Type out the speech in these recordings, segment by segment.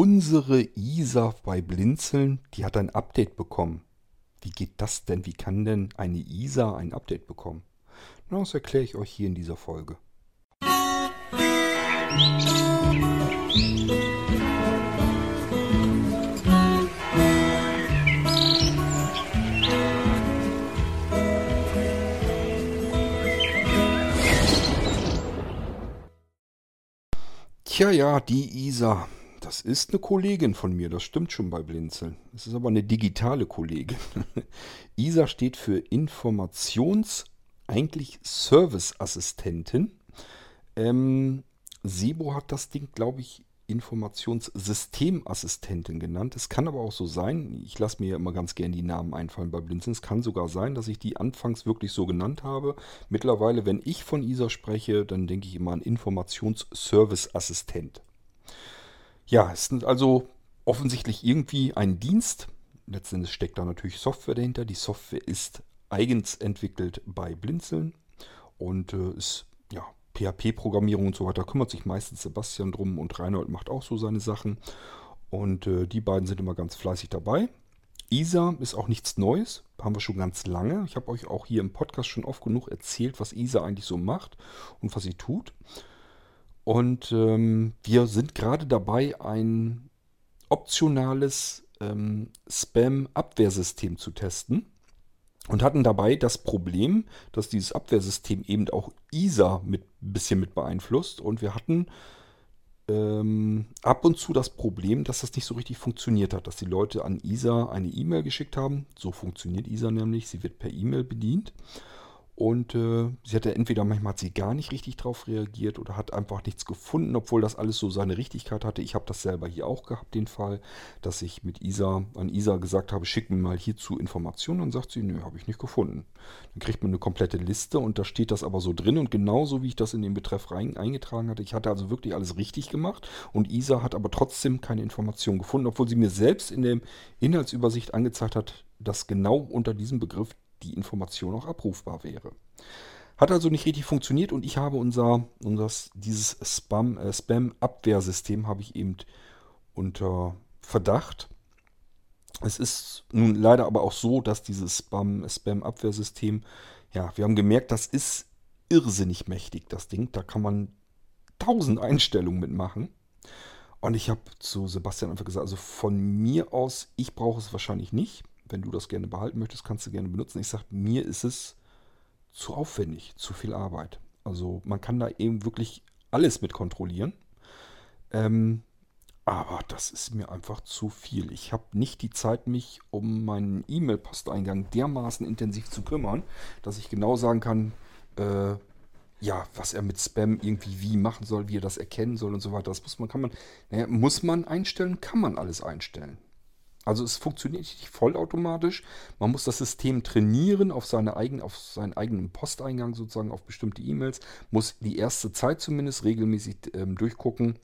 Unsere Isa bei Blinzeln, die hat ein Update bekommen. Wie geht das denn? Wie kann denn eine Isa ein Update bekommen? Das erkläre ich euch hier in dieser Folge. Tja, ja, die Isa. Das ist eine Kollegin von mir, das stimmt schon bei Blinzeln. Es ist aber eine digitale Kollegin. ISA steht für Informations-, eigentlich Serviceassistentin. Ähm, Sebo hat das Ding, glaube ich, Informationssystemassistentin genannt. Es kann aber auch so sein, ich lasse mir ja immer ganz gern die Namen einfallen bei Blinzeln. Es kann sogar sein, dass ich die anfangs wirklich so genannt habe. Mittlerweile, wenn ich von ISA spreche, dann denke ich immer an Informationsserviceassistent. Ja, es ist also offensichtlich irgendwie ein Dienst. Letztendlich steckt da natürlich Software dahinter. Die Software ist eigens entwickelt bei Blinzeln und äh, ist ja PHP-Programmierung und so weiter. Da kümmert sich meistens Sebastian drum und Reinhold macht auch so seine Sachen. Und äh, die beiden sind immer ganz fleißig dabei. ISA ist auch nichts Neues, haben wir schon ganz lange. Ich habe euch auch hier im Podcast schon oft genug erzählt, was ISA eigentlich so macht und was sie tut. Und ähm, wir sind gerade dabei, ein optionales ähm, Spam-Abwehrsystem zu testen. Und hatten dabei das Problem, dass dieses Abwehrsystem eben auch ISA mit ein bisschen mit beeinflusst. Und wir hatten ähm, ab und zu das Problem, dass das nicht so richtig funktioniert hat, dass die Leute an ISA eine E-Mail geschickt haben. So funktioniert ISA nämlich, sie wird per E-Mail bedient. Und äh, sie hatte entweder manchmal hat sie gar nicht richtig drauf reagiert oder hat einfach nichts gefunden, obwohl das alles so seine Richtigkeit hatte. Ich habe das selber hier auch gehabt, den Fall, dass ich mit Isa an Isa gesagt habe, schick mir mal hierzu Informationen. Und sagt sie, nö, habe ich nicht gefunden. Dann kriegt man eine komplette Liste und da steht das aber so drin und genauso wie ich das in den Betreff rein, eingetragen hatte. Ich hatte also wirklich alles richtig gemacht und Isa hat aber trotzdem keine Information gefunden, obwohl sie mir selbst in der Inhaltsübersicht angezeigt hat, dass genau unter diesem Begriff die Information auch abrufbar wäre. Hat also nicht richtig funktioniert und ich habe unser, unser dieses Spam, äh, Spam-Abwehrsystem habe ich eben unter Verdacht. Es ist nun leider aber auch so, dass dieses Spam-Abwehrsystem, ja, wir haben gemerkt, das ist irrsinnig mächtig, das Ding. Da kann man tausend Einstellungen mitmachen. Und ich habe zu Sebastian einfach gesagt, also von mir aus, ich brauche es wahrscheinlich nicht wenn du das gerne behalten möchtest, kannst du gerne benutzen. Ich sage, mir ist es zu aufwendig, zu viel Arbeit. Also man kann da eben wirklich alles mit kontrollieren. Ähm, aber das ist mir einfach zu viel. Ich habe nicht die Zeit, mich um meinen E-Mail-Posteingang dermaßen intensiv zu kümmern, dass ich genau sagen kann, äh, ja, was er mit Spam irgendwie wie machen soll, wie er das erkennen soll und so weiter. Das muss man, kann man, naja, muss man einstellen, kann man alles einstellen. Also es funktioniert nicht vollautomatisch. Man muss das System trainieren auf, seine eigen, auf seinen eigenen Posteingang sozusagen, auf bestimmte E-Mails. Muss die erste Zeit zumindest regelmäßig ähm, durchgucken.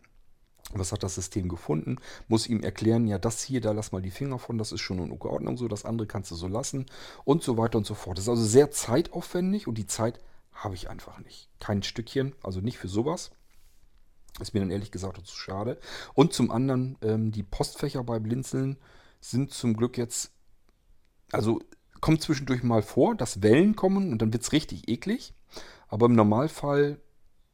Was hat das System gefunden? Muss ihm erklären, ja, das hier, da lass mal die Finger von, das ist schon in Ordnung so, das andere kannst du so lassen und so weiter und so fort. Das ist also sehr zeitaufwendig und die Zeit habe ich einfach nicht. Kein Stückchen, also nicht für sowas. Ist mir dann ehrlich gesagt zu schade. Und zum anderen ähm, die Postfächer bei Blinzeln sind zum Glück jetzt, also kommt zwischendurch mal vor, dass Wellen kommen und dann wird es richtig eklig. Aber im Normalfall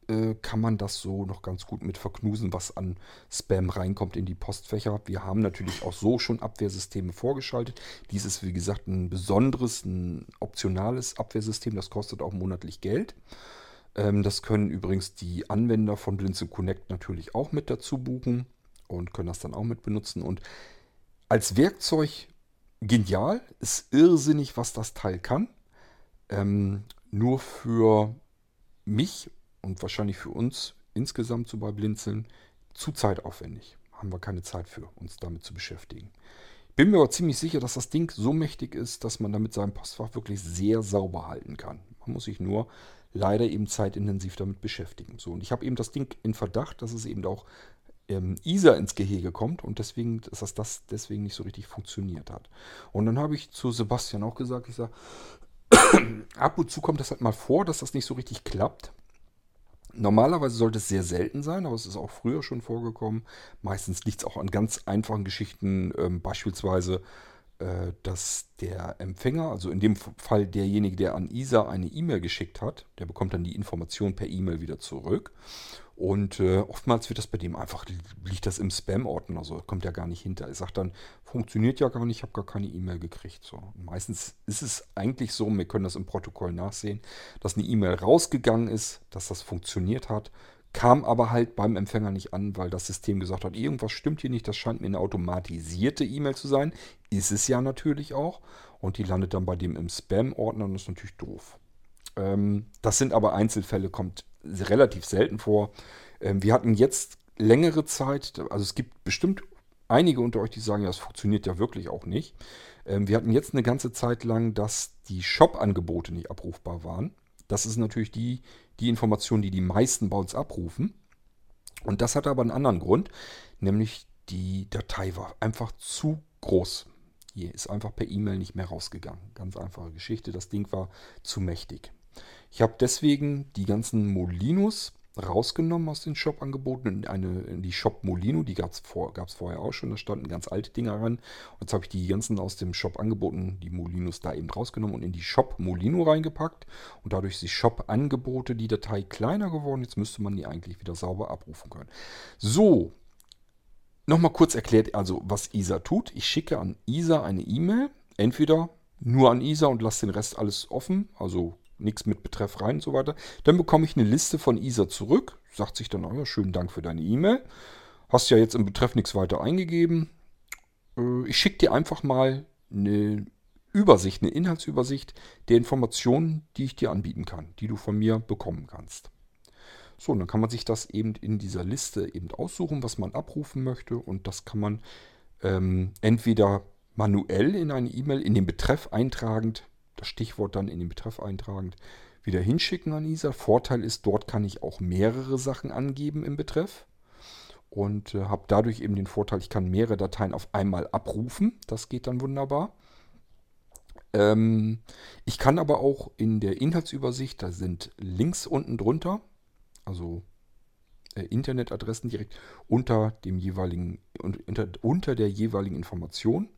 äh, kann man das so noch ganz gut mit verknusen, was an Spam reinkommt in die Postfächer. Wir haben natürlich auch so schon Abwehrsysteme vorgeschaltet. Dies ist, wie gesagt, ein besonderes, ein optionales Abwehrsystem. Das kostet auch monatlich Geld. Ähm, das können übrigens die Anwender von Blinze Connect natürlich auch mit dazu buchen und können das dann auch mit benutzen. Und als Werkzeug genial, ist irrsinnig, was das Teil kann. Ähm, nur für mich und wahrscheinlich für uns insgesamt so bei Blinzeln zu zeitaufwendig. Haben wir keine Zeit für, uns damit zu beschäftigen. Bin mir aber ziemlich sicher, dass das Ding so mächtig ist, dass man damit sein Postfach wirklich sehr sauber halten kann. Man muss sich nur leider eben zeitintensiv damit beschäftigen. So, und ich habe eben das Ding in Verdacht, dass es eben auch ähm, ISA ins Gehege kommt und deswegen, dass das, deswegen nicht so richtig funktioniert hat. Und dann habe ich zu Sebastian auch gesagt, ich sage, ab und zu kommt das halt mal vor, dass das nicht so richtig klappt. Normalerweise sollte es sehr selten sein, aber es ist auch früher schon vorgekommen. Meistens liegt es auch an ganz einfachen Geschichten, ähm, beispielsweise, äh, dass der Empfänger, also in dem Fall derjenige, der an ISA eine E-Mail geschickt hat, der bekommt dann die Information per E-Mail wieder zurück. Und äh, oftmals wird das bei dem einfach, liegt das im Spam-Ordner, also kommt ja gar nicht hinter. Er sagt dann, funktioniert ja gar nicht, ich habe gar keine E-Mail gekriegt. So. Meistens ist es eigentlich so, wir können das im Protokoll nachsehen, dass eine E-Mail rausgegangen ist, dass das funktioniert hat, kam aber halt beim Empfänger nicht an, weil das System gesagt hat, irgendwas stimmt hier nicht, das scheint mir eine automatisierte E-Mail zu sein. Ist es ja natürlich auch. Und die landet dann bei dem im Spam-Ordner und das ist natürlich doof. Ähm, das sind aber Einzelfälle, kommt relativ selten vor. Ähm, wir hatten jetzt längere Zeit, also es gibt bestimmt einige unter euch, die sagen, ja, das funktioniert ja wirklich auch nicht. Ähm, wir hatten jetzt eine ganze Zeit lang, dass die Shop-Angebote nicht abrufbar waren. Das ist natürlich die, die Information, die die meisten bei uns abrufen. Und das hat aber einen anderen Grund, nämlich die Datei war einfach zu groß. Hier ist einfach per E-Mail nicht mehr rausgegangen. Ganz einfache Geschichte. Das Ding war zu mächtig. Ich habe deswegen die ganzen Molinos rausgenommen aus den Shop-Angeboten in, eine, in die Shop Molino, die gab es vor, vorher auch schon, da standen ganz alte Dinger ran. Und jetzt habe ich die ganzen aus dem Shop angeboten, die Molinos da eben rausgenommen und in die Shop Molino reingepackt. Und dadurch ist die Shop-Angebote die Datei kleiner geworden. Jetzt müsste man die eigentlich wieder sauber abrufen können. So, nochmal kurz erklärt, also was ISA tut. Ich schicke an ISA eine E-Mail, entweder nur an ISA und lasse den Rest alles offen, also nichts mit Betreff rein und so weiter. Dann bekomme ich eine Liste von ISA zurück. Sagt sich dann, oh ja, schönen Dank für deine E-Mail. Hast ja jetzt im Betreff nichts weiter eingegeben. Äh, ich schicke dir einfach mal eine Übersicht, eine Inhaltsübersicht der Informationen, die ich dir anbieten kann, die du von mir bekommen kannst. So, und dann kann man sich das eben in dieser Liste eben aussuchen, was man abrufen möchte. Und das kann man ähm, entweder manuell in eine E-Mail, in den Betreff eintragend das Stichwort dann in den Betreff eintragend, wieder hinschicken an ISA. Vorteil ist, dort kann ich auch mehrere Sachen angeben im Betreff und äh, habe dadurch eben den Vorteil, ich kann mehrere Dateien auf einmal abrufen. Das geht dann wunderbar. Ähm, ich kann aber auch in der Inhaltsübersicht, da sind Links unten drunter, also äh, Internetadressen direkt unter dem jeweiligen unter, unter der jeweiligen Information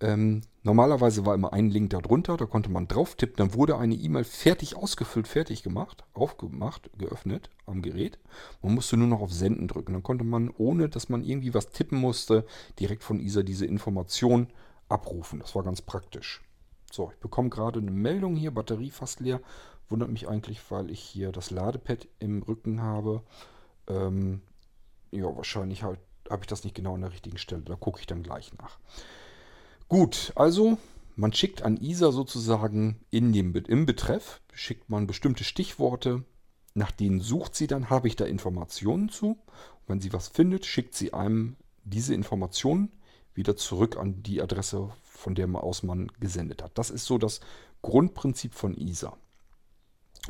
ähm, normalerweise war immer ein Link darunter, da konnte man drauf tippen, dann wurde eine E-Mail fertig ausgefüllt, fertig gemacht, aufgemacht, geöffnet am Gerät. Man musste nur noch auf Senden drücken. Dann konnte man, ohne dass man irgendwie was tippen musste, direkt von ISA diese Information abrufen. Das war ganz praktisch. So, ich bekomme gerade eine Meldung hier, Batterie fast leer. Wundert mich eigentlich, weil ich hier das Ladepad im Rücken habe. Ähm, ja, wahrscheinlich halt, habe ich das nicht genau an der richtigen Stelle. Da gucke ich dann gleich nach. Gut, also man schickt an ISA sozusagen in dem, im Betreff, schickt man bestimmte Stichworte, nach denen sucht sie dann, habe ich da Informationen zu. Und wenn sie was findet, schickt sie einem diese Informationen wieder zurück an die Adresse, von der aus man gesendet hat. Das ist so das Grundprinzip von ISA.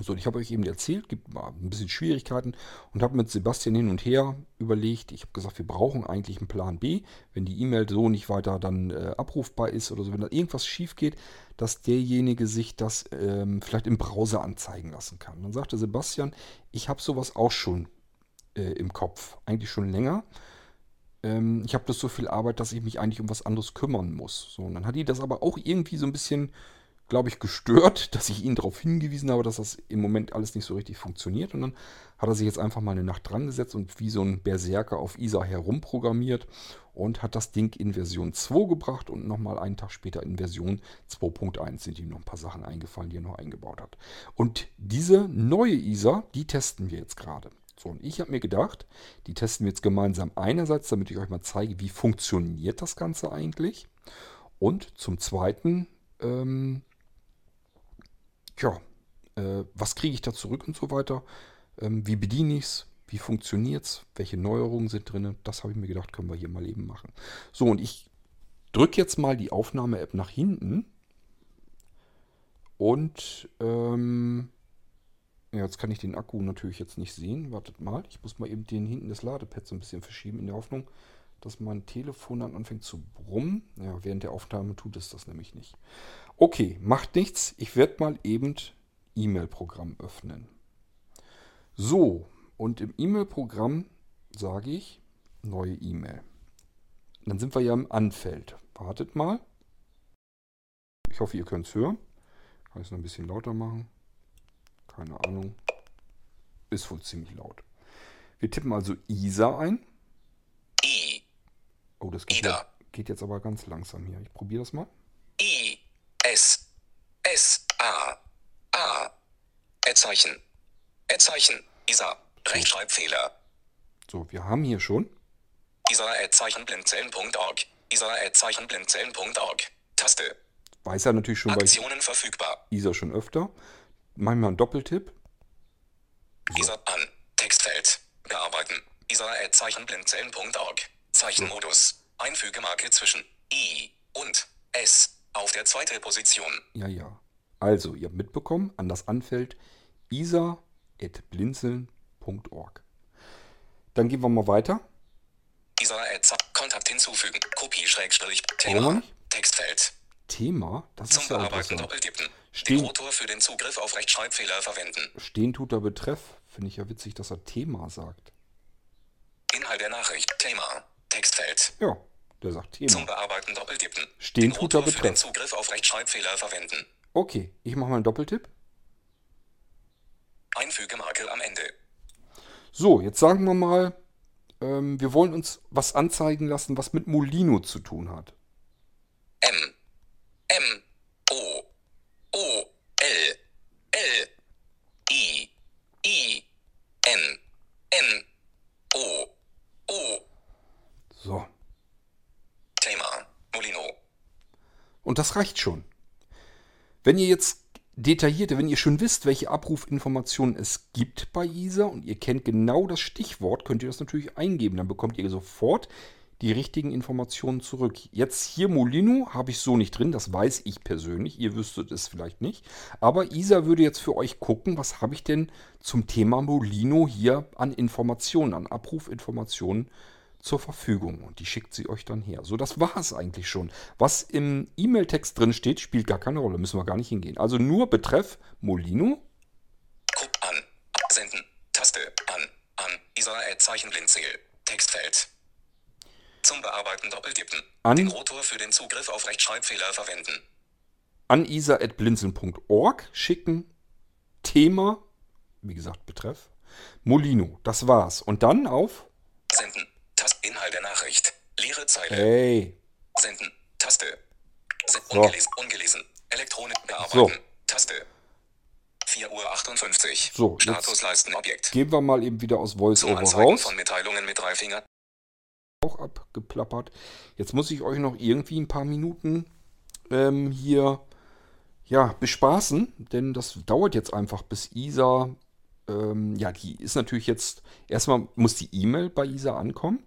So, ich habe euch eben erzählt, gibt mal ein bisschen Schwierigkeiten und habe mit Sebastian hin und her überlegt. Ich habe gesagt, wir brauchen eigentlich einen Plan B, wenn die E-Mail so nicht weiter dann äh, abrufbar ist oder so, wenn da irgendwas schief geht, dass derjenige sich das ähm, vielleicht im Browser anzeigen lassen kann. Dann sagte Sebastian, ich habe sowas auch schon äh, im Kopf, eigentlich schon länger. Ähm, ich habe das so viel Arbeit, dass ich mich eigentlich um was anderes kümmern muss. So, und dann hat die das aber auch irgendwie so ein bisschen glaube ich, gestört, dass ich ihn darauf hingewiesen habe, dass das im Moment alles nicht so richtig funktioniert. Und dann hat er sich jetzt einfach mal eine Nacht dran gesetzt und wie so ein Berserker auf ISA herumprogrammiert und hat das Ding in Version 2 gebracht und nochmal einen Tag später in Version 2.1 sind ihm noch ein paar Sachen eingefallen, die er noch eingebaut hat. Und diese neue ISA, die testen wir jetzt gerade. So, und ich habe mir gedacht, die testen wir jetzt gemeinsam einerseits, damit ich euch mal zeige, wie funktioniert das Ganze eigentlich. Und zum Zweiten ähm, ja, äh, was kriege ich da zurück und so weiter. Ähm, wie bediene ich es? Wie funktioniert es? Welche Neuerungen sind drin? Das habe ich mir gedacht, können wir hier mal eben machen. So, und ich drücke jetzt mal die Aufnahme-App nach hinten. Und ähm, ja, jetzt kann ich den Akku natürlich jetzt nicht sehen. Wartet mal, ich muss mal eben den hinten des Ladepads ein bisschen verschieben in der Hoffnung, dass mein Telefon dann anfängt zu brummen. Ja, während der Aufnahme tut es das nämlich nicht. Okay, macht nichts. Ich werde mal eben E-Mail-Programm öffnen. So, und im E-Mail-Programm sage ich neue E-Mail. Dann sind wir ja im Anfeld. Wartet mal. Ich hoffe, ihr könnt es hören. Kann ich es noch ein bisschen lauter machen? Keine Ahnung. Ist wohl ziemlich laut. Wir tippen also ISA ein. Oh, das geht, ja, geht jetzt aber ganz langsam hier. Ich probiere das mal. I, S, S, A, A, Erzeichen, Erzeichen, Isa, Rechtschreibfehler, So, wir haben hier schon. Isa, Erzeichen, blindzellen.org, Isa, Erzeichen, blindzellen.org, Taste, Weiß er natürlich schon bei Aktionen verfügbar, ISA schon öfter. Machen wir einen Doppeltipp. Isa an, Textfeld, bearbeiten, Isa, Erzeichen, blindzellen.org, Zeichenmodus, Einfügemarke zwischen I und S auf der zweiten Position, Ja, ja. Also, ihr habt mitbekommen, an das Anfeld isa.blinzeln.org. Dann gehen wir mal weiter. Isa, Kontakt hinzufügen, Kopie, Schrägstrich, Thema? Textfeld, Thema, das Zum ist ja Bearbeiten doppeltippen. Stehen- Den Rotor für den Zugriff auf Rechtschreibfehler verwenden. Stehen tut er Betreff. Finde ich ja witzig, dass er Thema sagt. Inhalt der Nachricht. Thema. Textfeld. Ja, der sagt Zum Thema. Bearbeiten doppeltippen. Stehen den tut er Rotor für den Betreff. Zugriff auf Rechtschreibfehler verwenden. Okay, ich mache mal einen Doppeltipp. Einfügemarke am Ende. So, jetzt sagen wir mal, ähm, wir wollen uns was anzeigen lassen, was mit Molino zu tun hat. M. M. O. O. L. L. I. I. N. N. O. O. So, Thema. Molino. und das reicht schon. Wenn ihr jetzt detaillierte, wenn ihr schon wisst, welche Abrufinformationen es gibt bei ISA und ihr kennt genau das Stichwort, könnt ihr das natürlich eingeben. Dann bekommt ihr sofort die richtigen Informationen zurück. Jetzt hier Molino habe ich so nicht drin, das weiß ich persönlich. Ihr wüsstet es vielleicht nicht. Aber ISA würde jetzt für euch gucken, was habe ich denn zum Thema Molino hier an Informationen, an Abrufinformationen zur Verfügung und die schickt sie euch dann her. So, das war es eigentlich schon. Was im E-Mail-Text drin steht, spielt gar keine Rolle, müssen wir gar nicht hingehen. Also nur Betreff Molino. Guck an. Senden. Taste. An. An. Isa Zeichen Blindzähl. Textfeld. Zum Bearbeiten doppeltippen. An- Den Rotor für den Zugriff auf Rechtschreibfehler verwenden. an isa.blinzeln.org schicken. Thema, wie gesagt, Betreff. Molino, das war's. Und dann auf, Senden. Nachricht. Leere Zeile. hey, Senden. Taste. Se So. ungelesen. Ungelesen. Elektronik bearbeiten. Taste. 4 Uhr 58. So, jetzt- Statusleisten Objekt. gehen wir mal eben wieder aus VoiceOver raus. von Mitteilungen mit drei Fingern. Auch abgeplappert. Jetzt muss ich euch noch irgendwie ein paar Minuten ähm, hier ja, bespaßen, denn das dauert jetzt einfach, bis Isa, ähm, ja, die ist natürlich jetzt, erstmal muss die E-Mail bei Isa ankommen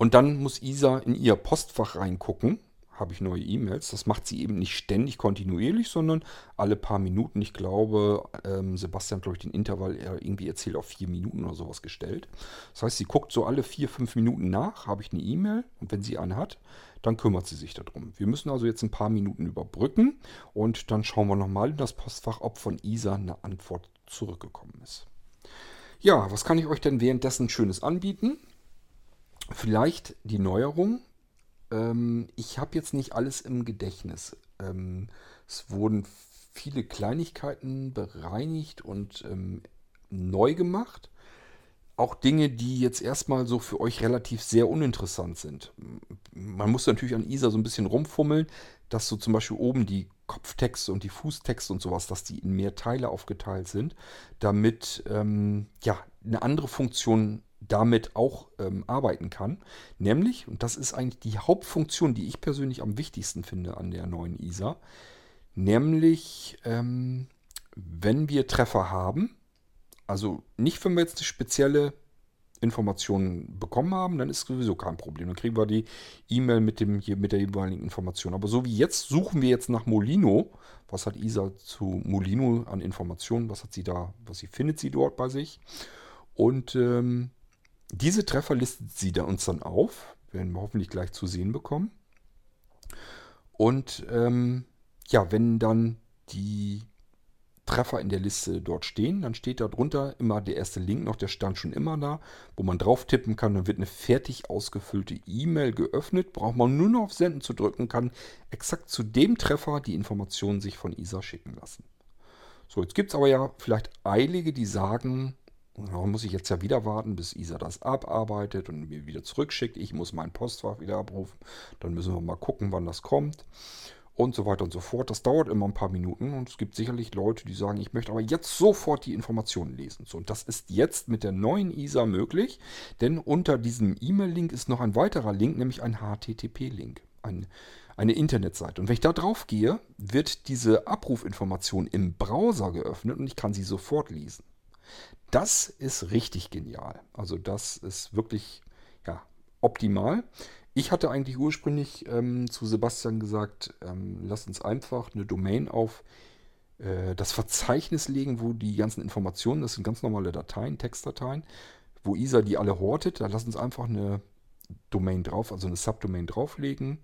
und dann muss Isa in ihr Postfach reingucken, habe ich neue E-Mails. Das macht sie eben nicht ständig kontinuierlich, sondern alle paar Minuten. Ich glaube, ähm, Sebastian hat, glaube ich, den Intervall er irgendwie erzählt auf vier Minuten oder sowas gestellt. Das heißt, sie guckt so alle vier, fünf Minuten nach, habe ich eine E-Mail und wenn sie eine hat, dann kümmert sie sich darum. Wir müssen also jetzt ein paar Minuten überbrücken und dann schauen wir nochmal in das Postfach, ob von Isa eine Antwort zurückgekommen ist. Ja, was kann ich euch denn währenddessen Schönes anbieten? Vielleicht die Neuerung. Ähm, ich habe jetzt nicht alles im Gedächtnis. Ähm, es wurden viele Kleinigkeiten bereinigt und ähm, neu gemacht. Auch Dinge, die jetzt erstmal so für euch relativ sehr uninteressant sind. Man muss natürlich an ISA so ein bisschen rumfummeln, dass so zum Beispiel oben die Kopftexte und die Fußtexte und sowas, dass die in mehr Teile aufgeteilt sind, damit ähm, ja eine andere Funktion damit auch ähm, arbeiten kann. Nämlich, und das ist eigentlich die Hauptfunktion, die ich persönlich am wichtigsten finde an der neuen ISA, nämlich ähm, wenn wir Treffer haben, also nicht, wenn wir jetzt eine spezielle Information bekommen haben, dann ist sowieso kein Problem. Dann kriegen wir die E-Mail mit, dem, mit der jeweiligen Information. Aber so wie jetzt suchen wir jetzt nach Molino. Was hat Isa zu Molino an Informationen? Was hat sie da, was sie findet sie dort bei sich? Und ähm, diese Treffer listet sie dann uns dann auf. Werden wir hoffentlich gleich zu sehen bekommen. Und ähm, ja, wenn dann die Treffer in der Liste dort stehen. Dann steht da drunter immer der erste Link noch, der stand schon immer da, wo man drauf tippen kann. Dann wird eine fertig ausgefüllte E-Mail geöffnet. Braucht man nur noch auf Senden zu drücken, kann exakt zu dem Treffer die Informationen sich von ISA schicken lassen. So, jetzt gibt es aber ja vielleicht Eilige, die sagen, ja, muss ich jetzt ja wieder warten, bis ISA das abarbeitet und mir wieder zurückschickt. Ich muss mein Postfach wieder abrufen. Dann müssen wir mal gucken, wann das kommt und so weiter und so fort. Das dauert immer ein paar Minuten und es gibt sicherlich Leute, die sagen, ich möchte aber jetzt sofort die Informationen lesen. So, und das ist jetzt mit der neuen ISA möglich, denn unter diesem E-Mail-Link ist noch ein weiterer Link, nämlich ein HTTP-Link, ein, eine Internetseite. Und wenn ich da drauf gehe, wird diese Abrufinformation im Browser geöffnet und ich kann sie sofort lesen. Das ist richtig genial. Also das ist wirklich ja, optimal. Ich hatte eigentlich ursprünglich ähm, zu Sebastian gesagt, ähm, lass uns einfach eine Domain auf äh, das Verzeichnis legen, wo die ganzen Informationen, das sind ganz normale Dateien, Textdateien, wo ISA die alle hortet. Da lass uns einfach eine Domain drauf, also eine Subdomain drauflegen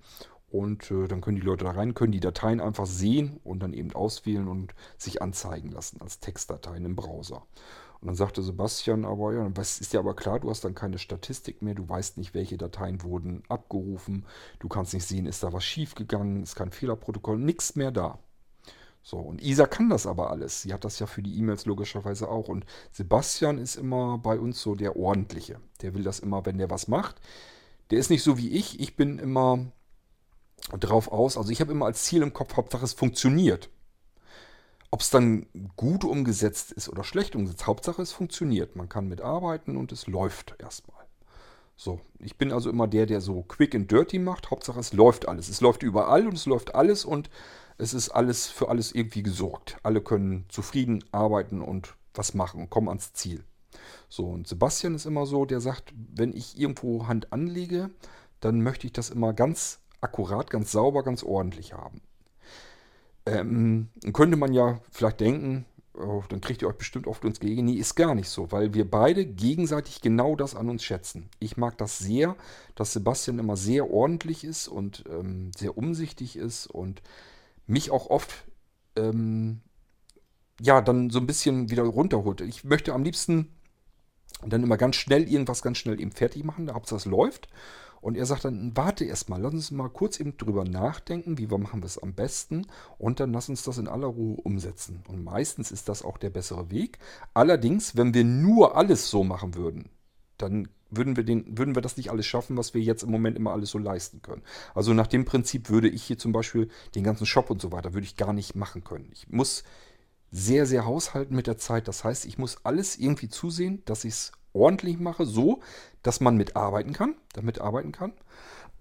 und äh, dann können die Leute da rein, können die Dateien einfach sehen und dann eben auswählen und sich anzeigen lassen als Textdateien im Browser. Und dann sagte Sebastian aber, ja, was ist ja aber klar, du hast dann keine Statistik mehr, du weißt nicht, welche Dateien wurden abgerufen, du kannst nicht sehen, ist da was schiefgegangen, ist kein Fehlerprotokoll, nichts mehr da. So, und Isa kann das aber alles. Sie hat das ja für die E-Mails logischerweise auch. Und Sebastian ist immer bei uns so der Ordentliche. Der will das immer, wenn der was macht. Der ist nicht so wie ich. Ich bin immer drauf aus. Also ich habe immer als Ziel im Kopf, Hauptsache es funktioniert. Ob es dann gut umgesetzt ist oder schlecht umgesetzt, Hauptsache es funktioniert. Man kann mitarbeiten und es läuft erstmal. So, ich bin also immer der, der so quick and dirty macht. Hauptsache es läuft alles. Es läuft überall und es läuft alles und es ist alles für alles irgendwie gesorgt. Alle können zufrieden arbeiten und was machen und kommen ans Ziel. So, und Sebastian ist immer so, der sagt, wenn ich irgendwo Hand anlege, dann möchte ich das immer ganz akkurat, ganz sauber, ganz ordentlich haben. Ähm, könnte man ja vielleicht denken, oh, dann kriegt ihr euch bestimmt oft uns gegen. Nee, ist gar nicht so, weil wir beide gegenseitig genau das an uns schätzen. Ich mag das sehr, dass Sebastian immer sehr ordentlich ist und ähm, sehr umsichtig ist und mich auch oft ähm, ja dann so ein bisschen wieder runterholt. Ich möchte am liebsten dann immer ganz schnell irgendwas ganz schnell eben fertig machen, Hauptsache es läuft. Und er sagt dann, warte erstmal, lass uns mal kurz eben drüber nachdenken, wie wir machen wir es am besten und dann lass uns das in aller Ruhe umsetzen. Und meistens ist das auch der bessere Weg. Allerdings, wenn wir nur alles so machen würden, dann würden wir, den, würden wir das nicht alles schaffen, was wir jetzt im Moment immer alles so leisten können. Also nach dem Prinzip würde ich hier zum Beispiel den ganzen Shop und so weiter, würde ich gar nicht machen können. Ich muss sehr, sehr haushalten mit der Zeit. Das heißt, ich muss alles irgendwie zusehen, dass ich es ordentlich mache, so, dass man mitarbeiten kann, damit arbeiten kann,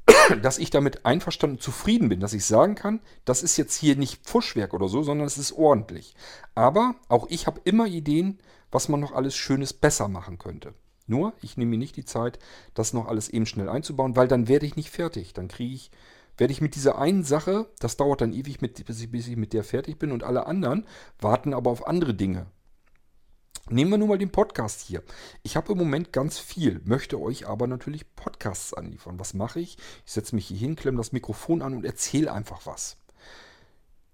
dass ich damit einverstanden zufrieden bin, dass ich sagen kann, das ist jetzt hier nicht Pfuschwerk oder so, sondern es ist ordentlich. Aber auch ich habe immer Ideen, was man noch alles Schönes besser machen könnte. Nur, ich nehme mir nicht die Zeit, das noch alles eben schnell einzubauen, weil dann werde ich nicht fertig. Dann kriege ich, werde ich mit dieser einen Sache, das dauert dann ewig, mit, bis, ich, bis ich mit der fertig bin und alle anderen warten aber auf andere Dinge. Nehmen wir nun mal den Podcast hier. Ich habe im Moment ganz viel, möchte euch aber natürlich Podcasts anliefern. Was mache ich? Ich setze mich hier hin, klemme das Mikrofon an und erzähle einfach was.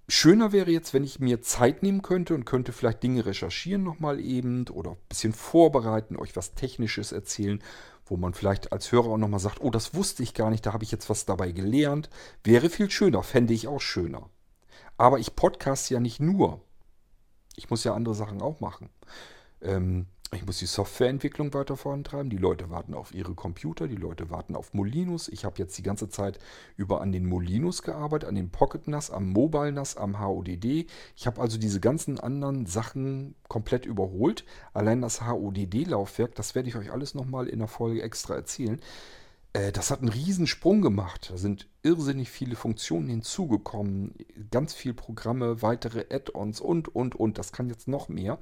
Schöner wäre jetzt, wenn ich mir Zeit nehmen könnte und könnte vielleicht Dinge recherchieren nochmal eben oder ein bisschen vorbereiten, euch was Technisches erzählen, wo man vielleicht als Hörer auch nochmal sagt, oh, das wusste ich gar nicht, da habe ich jetzt was dabei gelernt. Wäre viel schöner, fände ich auch schöner. Aber ich podcast ja nicht nur. Ich muss ja andere Sachen auch machen. Ähm, ich muss die Softwareentwicklung weiter vorantreiben. Die Leute warten auf ihre Computer, die Leute warten auf Molinos. Ich habe jetzt die ganze Zeit über an den Molinos gearbeitet, an den Pocket NAS, am Mobile NAS, am HODD. Ich habe also diese ganzen anderen Sachen komplett überholt. Allein das HODD-Laufwerk, das werde ich euch alles nochmal in der Folge extra erzählen. Äh, das hat einen riesen Sprung gemacht. Da sind irrsinnig viele Funktionen hinzugekommen, ganz viele Programme, weitere Add-ons und, und, und. Das kann jetzt noch mehr.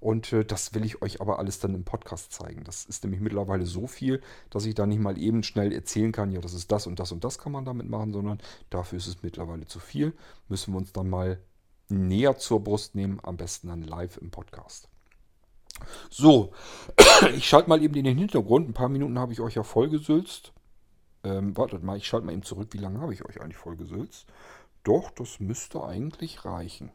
Und äh, das will ich euch aber alles dann im Podcast zeigen. Das ist nämlich mittlerweile so viel, dass ich da nicht mal eben schnell erzählen kann, ja, das ist das und das und das kann man damit machen, sondern dafür ist es mittlerweile zu viel. Müssen wir uns dann mal näher zur Brust nehmen, am besten dann live im Podcast. So, ich schalte mal eben in den Hintergrund. Ein paar Minuten habe ich euch ja vollgesülzt. Ähm, wartet mal, ich schalte mal eben zurück. Wie lange habe ich euch eigentlich vollgesülzt? Doch, das müsste eigentlich reichen.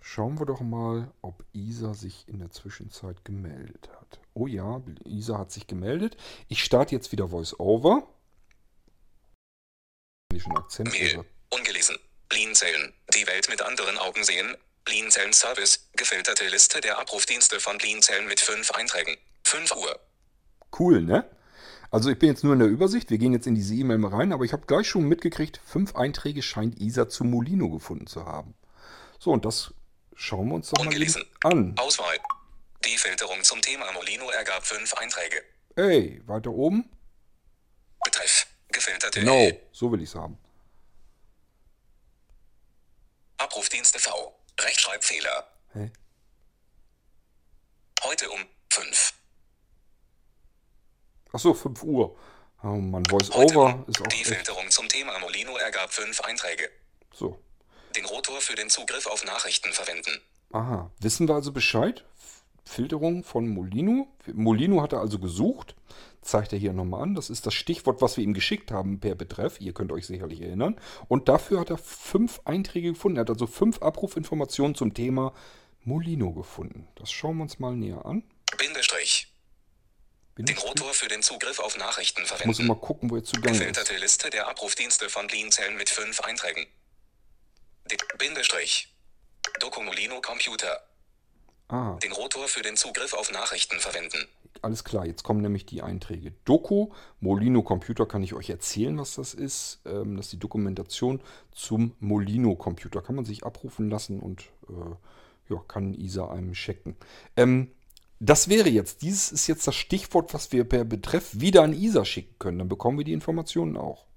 Schauen wir doch mal, ob Isa sich in der Zwischenzeit gemeldet hat. Oh ja, Isa hat sich gemeldet. Ich starte jetzt wieder VoiceOver. Akzent höre. Ungelesen. Lean-Zellen. Die Welt mit anderen Augen sehen. Lean-Zellen-Service. Gefilterte Liste der Abrufdienste von Lean-Zellen mit fünf Einträgen. 5 Uhr. Cool, ne? Also ich bin jetzt nur in der Übersicht. Wir gehen jetzt in diese E-Mail mal rein, aber ich habe gleich schon mitgekriegt, fünf Einträge scheint Isa zu Molino gefunden zu haben. So, und das schauen wir uns doch mal Ungelesen. an. Auswahl. Die Filterung zum Thema Molino ergab fünf Einträge. Ey, weiter oben. Betreff. Gefilterte Genau, L. so will ich es haben. Abrufdienste V. Rechtschreibfehler. Hä? Heute um 5. Achso, 5 Uhr. Oh Mann, VoiceOver ist auch Die. Filterung zum Thema Molino ergab fünf Einträge. So. Den Rotor für den Zugriff auf Nachrichten verwenden. Aha, wissen wir also Bescheid? Filterung von Molino. Molino hat er also gesucht. Zeigt er hier nochmal an. Das ist das Stichwort, was wir ihm geschickt haben per Betreff. Ihr könnt euch sicherlich erinnern. Und dafür hat er fünf Einträge gefunden. Er hat also fünf Abrufinformationen zum Thema Molino gefunden. Das schauen wir uns mal näher an. Bindestrich. Bin Den ich- Rotor für den Zugriff auf Nachrichten Ich muss verwenden. immer gucken, wo er zugange ist. Gefilterte Liste der Abrufdienste von Lean-Zellen mit fünf Einträgen. Bindestrich. Documolino Computer. Ah, Den Rotor für den Zugriff auf Nachrichten verwenden. Alles klar. Jetzt kommen nämlich die Einträge. Doku, Molino Computer kann ich euch erzählen, was das ist. Ähm, das ist die Dokumentation zum Molino Computer. Kann man sich abrufen lassen und äh, ja, kann ISA einem checken. Ähm, das wäre jetzt, dieses ist jetzt das Stichwort, was wir per Betreff wieder an ISA schicken können. Dann bekommen wir die Informationen auch.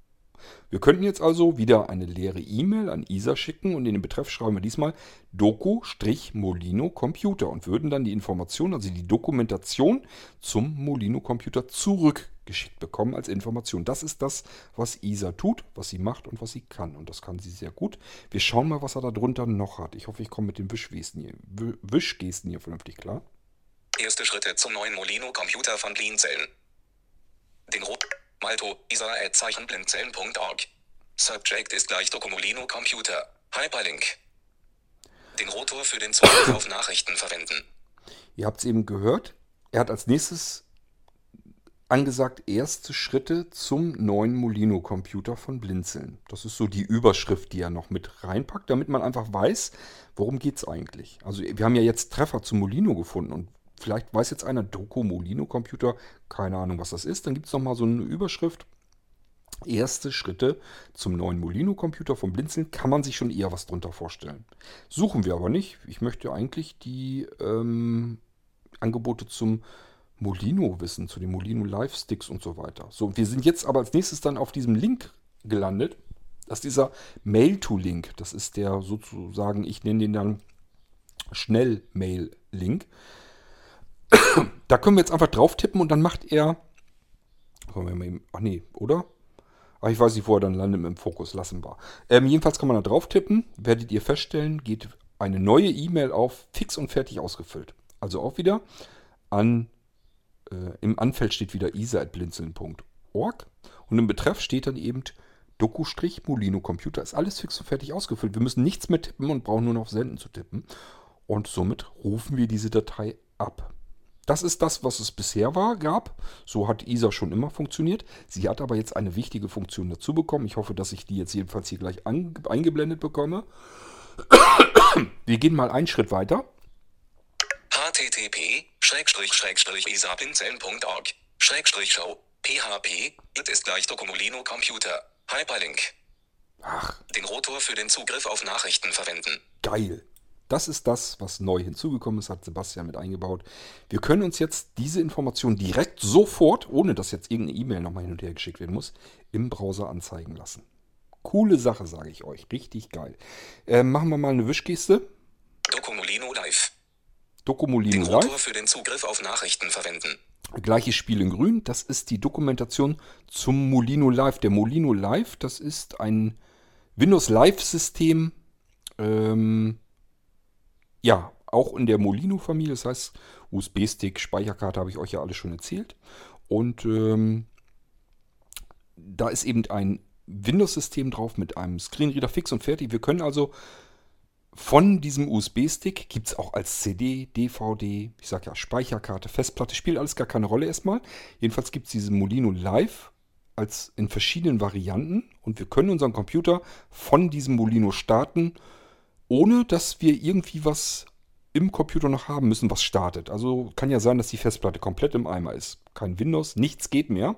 Wir könnten jetzt also wieder eine leere E-Mail an ISA schicken und in den Betreff schreiben wir diesmal Doku-Molino Computer und würden dann die Information, also die Dokumentation zum Molino Computer zurückgeschickt bekommen als Information. Das ist das, was ISA tut, was sie macht und was sie kann. Und das kann sie sehr gut. Wir schauen mal, was er da drunter noch hat. Ich hoffe, ich komme mit den Wischgesten hier, Wi- Wischgesten hier vernünftig klar. Erste Schritte zum neuen Molino Computer von Lean-Zellen. Den Rot Malto Isa Zeichen blindzellen.org. Subject ist gleich Documolino Computer. Hyperlink. Den Rotor für den Zugriff auf Nachrichten verwenden. Ihr habt es eben gehört. Er hat als nächstes angesagt erste Schritte zum neuen Molino-Computer von Blinzeln. Das ist so die Überschrift, die er noch mit reinpackt, damit man einfach weiß, worum geht es eigentlich. Also wir haben ja jetzt Treffer zum Molino gefunden und vielleicht weiß jetzt einer Doku Molino-Computer, keine Ahnung, was das ist. Dann gibt es nochmal so eine Überschrift. Erste Schritte zum neuen Molino-Computer von Blinzeln kann man sich schon eher was drunter vorstellen. Suchen wir aber nicht. Ich möchte eigentlich die ähm, Angebote zum Molino wissen, zu den Molino Live Sticks und so weiter. So, wir sind jetzt aber als nächstes dann auf diesem Link gelandet. Das ist dieser Mail-to-Link. Das ist der sozusagen, ich nenne den dann Schnell-Mail-Link. Da können wir jetzt einfach drauf tippen und dann macht er. Ach nee, oder? Ach, ich weiß nicht, wo er dann landet dem Fokus. Lassen wir. Ähm, jedenfalls kann man da drauf tippen. Werdet ihr feststellen, geht eine neue E-Mail auf, fix und fertig ausgefüllt. Also auch wieder an, äh, im Anfeld steht wieder isa.blinzeln.org und im Betreff steht dann eben Doku-Molino Computer. Ist alles fix und fertig ausgefüllt. Wir müssen nichts mehr tippen und brauchen nur noch Senden zu tippen. Und somit rufen wir diese Datei ab. Das ist das, was es bisher war, gab. So hat ISA schon immer funktioniert. Sie hat aber jetzt eine wichtige Funktion dazu bekommen. Ich hoffe, dass ich die jetzt jedenfalls hier gleich eingeblendet bekomme. Wir gehen mal einen Schritt weiter. http schrägstrich show php it ist gleich Documolino Computer. Hyperlink. Ach, Den Rotor für den Zugriff auf Nachrichten verwenden. geil. Das ist das, was neu hinzugekommen ist, hat Sebastian mit eingebaut. Wir können uns jetzt diese Information direkt sofort, ohne dass jetzt irgendeine E-Mail nochmal hin und her geschickt werden muss, im Browser anzeigen lassen. Coole Sache, sage ich euch. Richtig geil. Ähm, machen wir mal eine Wischgeste. Documolino Live. Dokumolino Rotor Live. für den Zugriff auf Nachrichten verwenden. Gleiches Spiel in grün. Das ist die Dokumentation zum Molino Live. Der Molino Live, das ist ein Windows Live-System. Ähm, ja, auch in der Molino-Familie. Das heißt, USB-Stick, Speicherkarte habe ich euch ja alles schon erzählt. Und ähm, da ist eben ein Windows-System drauf mit einem Screenreader fix und fertig. Wir können also von diesem USB-Stick gibt es auch als CD, DVD, ich sag ja Speicherkarte, Festplatte, spielt alles gar keine Rolle erstmal. Jedenfalls gibt es diesen Molino Live als in verschiedenen Varianten und wir können unseren Computer von diesem Molino starten, ohne dass wir irgendwie was im Computer noch haben müssen, was startet. Also kann ja sein, dass die Festplatte komplett im Eimer ist. Kein Windows, nichts geht mehr.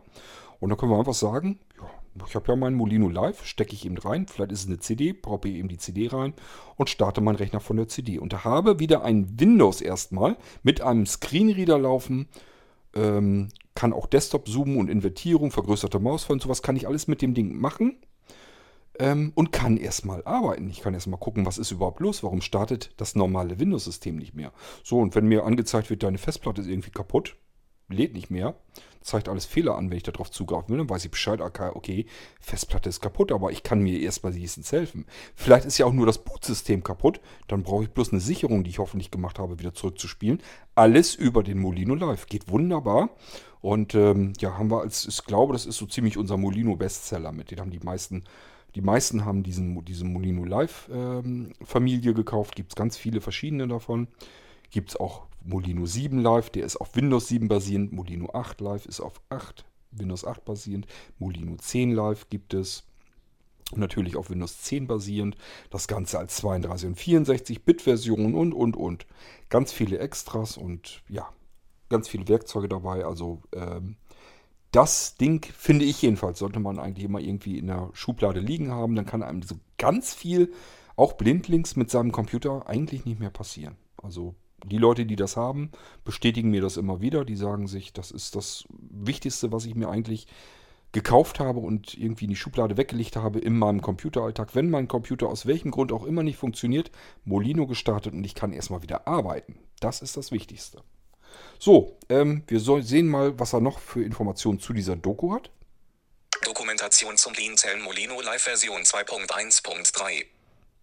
Und dann können wir einfach sagen, ja, ich habe ja meinen Molino Live, stecke ich eben rein, vielleicht ist es eine CD, proppe eben die CD rein und starte meinen Rechner von der CD. Und habe wieder ein Windows erstmal mit einem Screenreader laufen, ähm, kann auch Desktop zoomen und Invertierung, vergrößerte Mausfall und sowas kann ich alles mit dem Ding machen ähm, und kann erstmal arbeiten. Ich kann erstmal gucken, was ist überhaupt los, warum startet das normale Windows-System nicht mehr. So, und wenn mir angezeigt wird, deine Festplatte ist irgendwie kaputt, lädt nicht mehr, zeigt alles Fehler an, wenn ich darauf zugreifen will, dann weiß ich Bescheid, okay, Festplatte ist kaputt, aber ich kann mir erstmal wenigstens helfen. Vielleicht ist ja auch nur das Bootsystem kaputt, dann brauche ich bloß eine Sicherung, die ich hoffentlich gemacht habe, wieder zurückzuspielen. Alles über den Molino Live. Geht wunderbar. Und ähm, ja, haben wir als, ich glaube, das ist so ziemlich unser Molino Bestseller mit. Den haben die meisten die meisten haben diesen, diese Molino Live ähm, gekauft. Gibt es ganz viele verschiedene davon. Gibt es auch Molino 7 Live, der ist auf Windows 7 basierend. Molino 8 Live ist auf 8, Windows 8 basierend. Molino 10 Live gibt es. natürlich auf Windows 10 basierend. Das Ganze als 32 und 64 Bit-Version und, und, und. Ganz viele Extras und ja, ganz viele Werkzeuge dabei. Also ähm, das Ding, finde ich jedenfalls, sollte man eigentlich immer irgendwie in der Schublade liegen haben. Dann kann einem so ganz viel, auch blindlings mit seinem Computer, eigentlich nicht mehr passieren. Also die Leute, die das haben, bestätigen mir das immer wieder. Die sagen sich, das ist das Wichtigste, was ich mir eigentlich gekauft habe und irgendwie in die Schublade weggelegt habe in meinem Computeralltag. Wenn mein Computer aus welchem Grund auch immer nicht funktioniert, Molino gestartet und ich kann erstmal wieder arbeiten. Das ist das Wichtigste. So, ähm, wir soll, sehen mal, was er noch für Informationen zu dieser Doku hat. Dokumentation zum Lean-Zellen Molino Live-Version 2.1.3.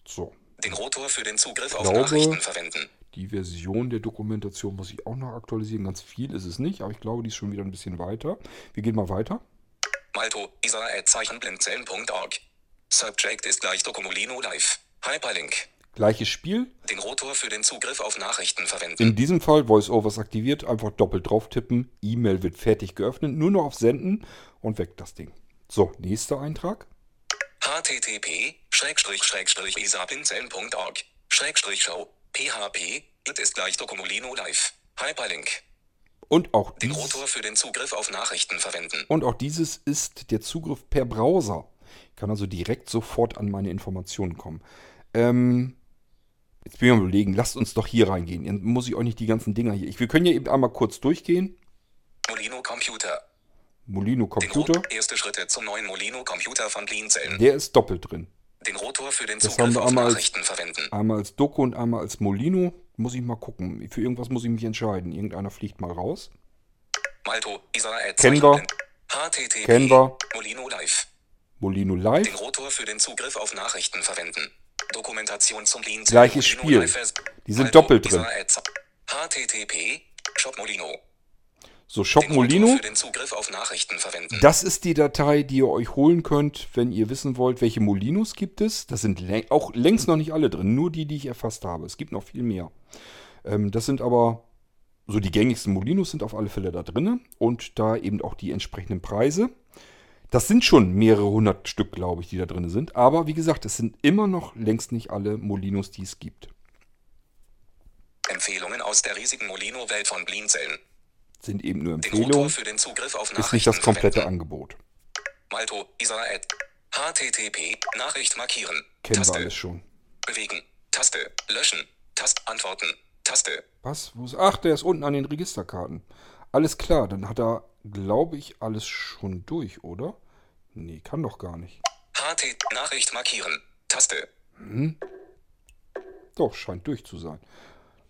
So. Den Rotor für den Zugriff Ich auf glaube- Nachrichten verwenden. Die Version der Dokumentation muss ich auch noch aktualisieren. Ganz viel ist es nicht, aber ich glaube, die ist schon wieder ein bisschen weiter. Wir gehen mal weiter. Malto, Israel Zeichen blindzellen.org. Subject ist gleich Dokumolino Live. Hyperlink. Gleiches Spiel. Den Rotor für den Zugriff auf Nachrichten verwenden. In diesem Fall VoiceOvers aktiviert. Einfach doppelt drauf tippen. E-Mail wird fertig geöffnet. Nur noch auf Senden und weg das Ding. So, nächster Eintrag. http schrägstrich schau php it ist gleich Dokumolino Live. Hyperlink. Und auch, Den dieses, Rotor für den Zugriff auf Nachrichten verwenden. und auch dieses ist der Zugriff per Browser. Ich kann also direkt sofort an meine Informationen kommen. Ähm, jetzt bin ich am überlegen, lasst uns doch hier reingehen. Dann muss ich auch nicht die ganzen Dinger hier. Ich, wir können ja eben einmal kurz durchgehen. Molino Computer. Molino Den Computer. Rotor, erste Schritte zum neuen Molino Computer von Blinzellen. Der ist doppelt drin. Den Rotor für den Das Zugriff haben wir auf einmal als- Nachrichten verwenden. Einmal als Doku und einmal als Molino. Muss ich mal gucken. Für irgendwas muss ich mich entscheiden. Irgendeiner fliegt mal raus. Malto, Israel Kennen wir. http Kennen wir. Molino Live. Molino Den Live. Rotor für den Zugriff auf Nachrichten verwenden. Dokumentation zum Lean Gleiches Spiel. Die sind doppelt drin. http Shop Molino. So, Shop Molino. Das ist die Datei, die ihr euch holen könnt, wenn ihr wissen wollt, welche Molinos gibt es. Das sind auch längst noch nicht alle drin, nur die, die ich erfasst habe. Es gibt noch viel mehr. Ähm, das sind aber so die gängigsten Molinos sind auf alle Fälle da drin und da eben auch die entsprechenden Preise. Das sind schon mehrere hundert Stück, glaube ich, die da drin sind. Aber wie gesagt, es sind immer noch längst nicht alle Molinos, die es gibt. Empfehlungen aus der riesigen Molino-Welt von Blinzellen. Sind eben nur Empfehlungen, für den Zugriff auf ist nicht das komplette verwenden. Angebot. Malto, Israel. http Nachricht markieren. Kennen Taste. wir alles schon. Bewegen. Taste. Löschen. Taste. Antworten. Taste. Was? Ach, der ist unten an den Registerkarten. Alles klar, dann hat er, glaube ich, alles schon durch, oder? Nee, kann doch gar nicht. HT. Nachricht markieren. Taste. Doch, scheint durch zu sein.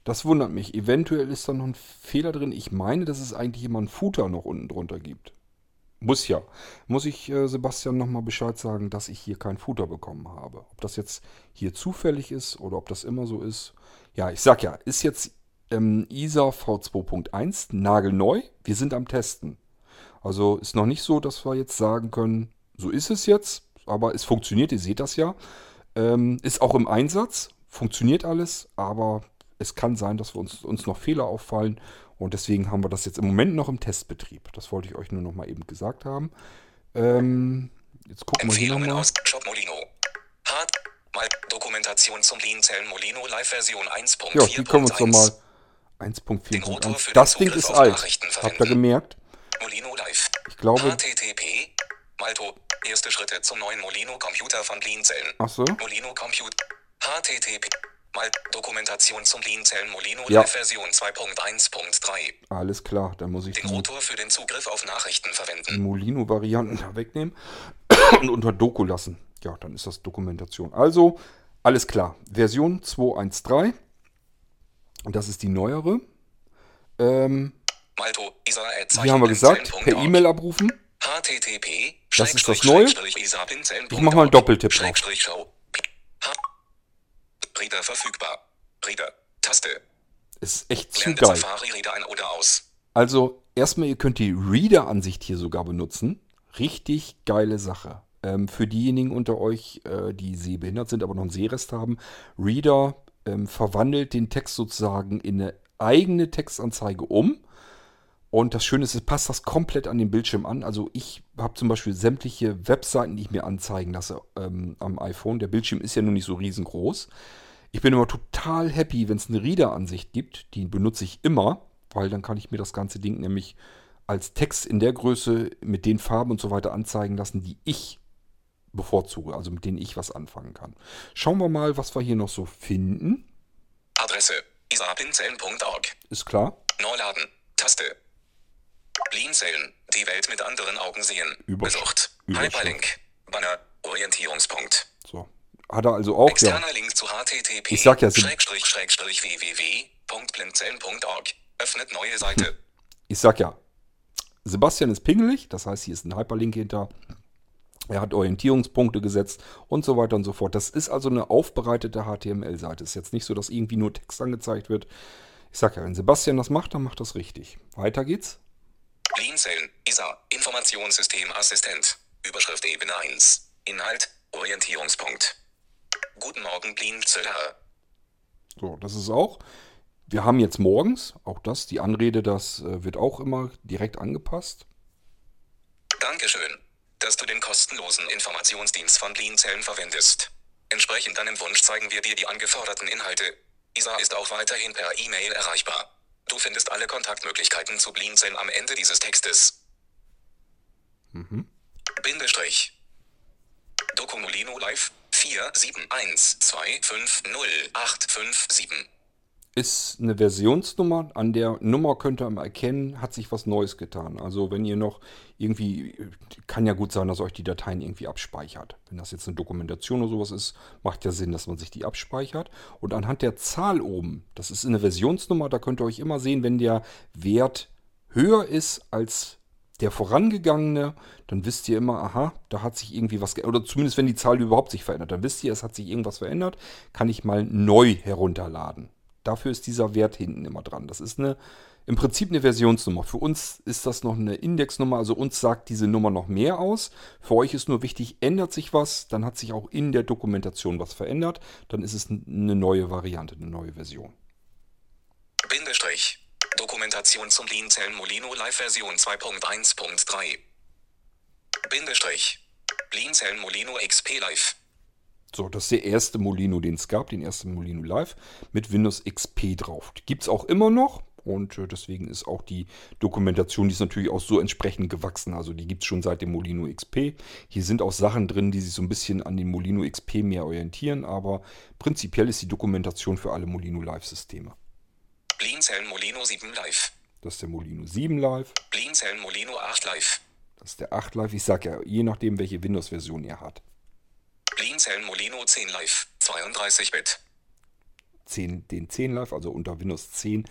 Das wundert mich. Eventuell ist da noch ein Fehler drin. Ich meine, dass es eigentlich immer einen Footer noch unten drunter gibt. Muss ja. Muss ich äh, Sebastian nochmal Bescheid sagen, dass ich hier keinen Footer bekommen habe. Ob das jetzt hier zufällig ist oder ob das immer so ist. Ja, ich sag ja, ist jetzt ähm, ISA V2.1 nagelneu. Wir sind am Testen. Also ist noch nicht so, dass wir jetzt sagen können, so ist es jetzt, aber es funktioniert, ihr seht das ja. Ähm, ist auch im Einsatz. funktioniert alles, aber es kann sein, dass wir uns, uns noch Fehler auffallen und deswegen haben wir das jetzt im Moment noch im Testbetrieb. Das wollte ich euch nur noch mal eben gesagt haben. Ähm, jetzt gucken wir hier Empfehlungen nochmal. aus Shop Molino. Hard. Mal Dokumentation zum Lean Molino Live Version 1.4.1. Ja, die können wir uns nochmal Den Rotor 1.4.1. für Das den Ding ist alt. Habt ihr gemerkt? Molino glaube, HTTP. Malto. Erste Schritte zum neuen Molino Computer von Cellen. ach so. Molino Compute. HTTP. Mal Dokumentation zum Lean Cellen Molino Ja. Version 2.1.3. Alles klar, dann muss ich Den Rotor für den Zugriff auf Nachrichten verwenden. Molino-Varianten da wegnehmen und unter Doku lassen. Ja, dann ist das Dokumentation. Also, alles klar. Version 2.1.3. Und das ist die neuere. Ähm, Malto. Isa wie haben wir gesagt? Per E-Mail abrufen. HTTP. Das ist das Neue. Ich mach mal einen Doppeltipp drauf. Reader verfügbar. Reader. Taste. Ist echt zu geil. Also, erstmal, ihr könnt die Reader-Ansicht hier sogar benutzen. Richtig geile Sache. Ähm, für diejenigen unter euch, äh, die sehbehindert sind, aber noch einen Sehrest haben, Reader ähm, verwandelt den Text sozusagen in eine eigene Textanzeige um. Und das Schöne ist, es passt das komplett an den Bildschirm an. Also ich habe zum Beispiel sämtliche Webseiten, die ich mir anzeigen lasse ähm, am iPhone. Der Bildschirm ist ja nur nicht so riesengroß. Ich bin immer total happy, wenn es eine Reader-Ansicht gibt. Die benutze ich immer, weil dann kann ich mir das ganze Ding nämlich als Text in der Größe mit den Farben und so weiter anzeigen lassen, die ich bevorzuge, also mit denen ich was anfangen kann. Schauen wir mal, was wir hier noch so finden. Adresse. isapinzellen.org. Ist klar. Neuladen. Taste. Lean-Zellen. Die Welt mit anderen Augen sehen. Überschrift. Hyperlink. Banner. Orientierungspunkt. So. Hat er also auch, ja. Externer Link zu http. Ich sag ja, Schrägstrich, Schrägstrich, www.blindzellen.org. Öffnet neue Seite. Ich sag ja, Sebastian ist pingelig, das heißt, hier ist ein Hyperlink hinter. Er hat Orientierungspunkte gesetzt und so weiter und so fort. Das ist also eine aufbereitete HTML-Seite. Ist jetzt nicht so, dass irgendwie nur Text angezeigt wird. Ich sag ja, wenn Sebastian das macht, dann macht das richtig. Weiter geht's. Lean-Zellen. ISA. Informationssystem Assistent. Überschrift Ebene 1. Inhalt. Orientierungspunkt. Guten Morgen, Lean-Zeller. So, das ist auch. Wir haben jetzt morgens, auch das, die Anrede, das äh, wird auch immer direkt angepasst. Dankeschön, dass du den kostenlosen Informationsdienst von Lean-Zellen verwendest. Entsprechend deinem Wunsch zeigen wir dir die angeforderten Inhalte. ISA ist auch weiterhin per E-Mail erreichbar. Du findest alle Kontaktmöglichkeiten zu Lean-Zellen am Ende dieses Textes. Bindestrich. Dokumolino Live 471250857. ist eine Versionsnummer. An der Nummer könnt ihr erkennen, hat sich was Neues getan. Also wenn ihr noch irgendwie, kann ja gut sein, dass euch die Dateien irgendwie abspeichert. Wenn das jetzt eine Dokumentation oder sowas ist, macht ja Sinn, dass man sich die abspeichert. Und anhand der Zahl oben, das ist eine Versionsnummer, da könnt ihr euch immer sehen, wenn der Wert höher ist als der vorangegangene, dann wisst ihr immer, aha, da hat sich irgendwie was geändert. Oder zumindest, wenn die Zahl überhaupt sich verändert, dann wisst ihr, es hat sich irgendwas verändert, kann ich mal neu herunterladen. Dafür ist dieser Wert hinten immer dran. Das ist eine, im Prinzip eine Versionsnummer. Für uns ist das noch eine Indexnummer, also uns sagt diese Nummer noch mehr aus. Für euch ist nur wichtig, ändert sich was, dann hat sich auch in der Dokumentation was verändert, dann ist es eine neue Variante, eine neue Version. Bindestrich. Dokumentation zum Lean-Zellen Molino Live Version 2.1.3. Bindestrich. Lean-Zellen Molino XP Live. So, das ist der erste Molino, den es gab, den ersten Molino Live mit Windows XP drauf. Gibt es auch immer noch und äh, deswegen ist auch die Dokumentation, die ist natürlich auch so entsprechend gewachsen. Also die gibt es schon seit dem Molino XP. Hier sind auch Sachen drin, die sich so ein bisschen an den Molino XP mehr orientieren, aber prinzipiell ist die Dokumentation für alle Molino Live-Systeme. Lean-Zellen Molino 7 Live. Das ist der Molino 7 Live, Lean-Zellen Molino 8 Live. das ist der 8 Live. Ich sage ja, je nachdem, welche Windows-Version ihr habt. Lean-Zellen Molino 10 Live. 32-Bit. 10, den 10 Live, also unter Windows 10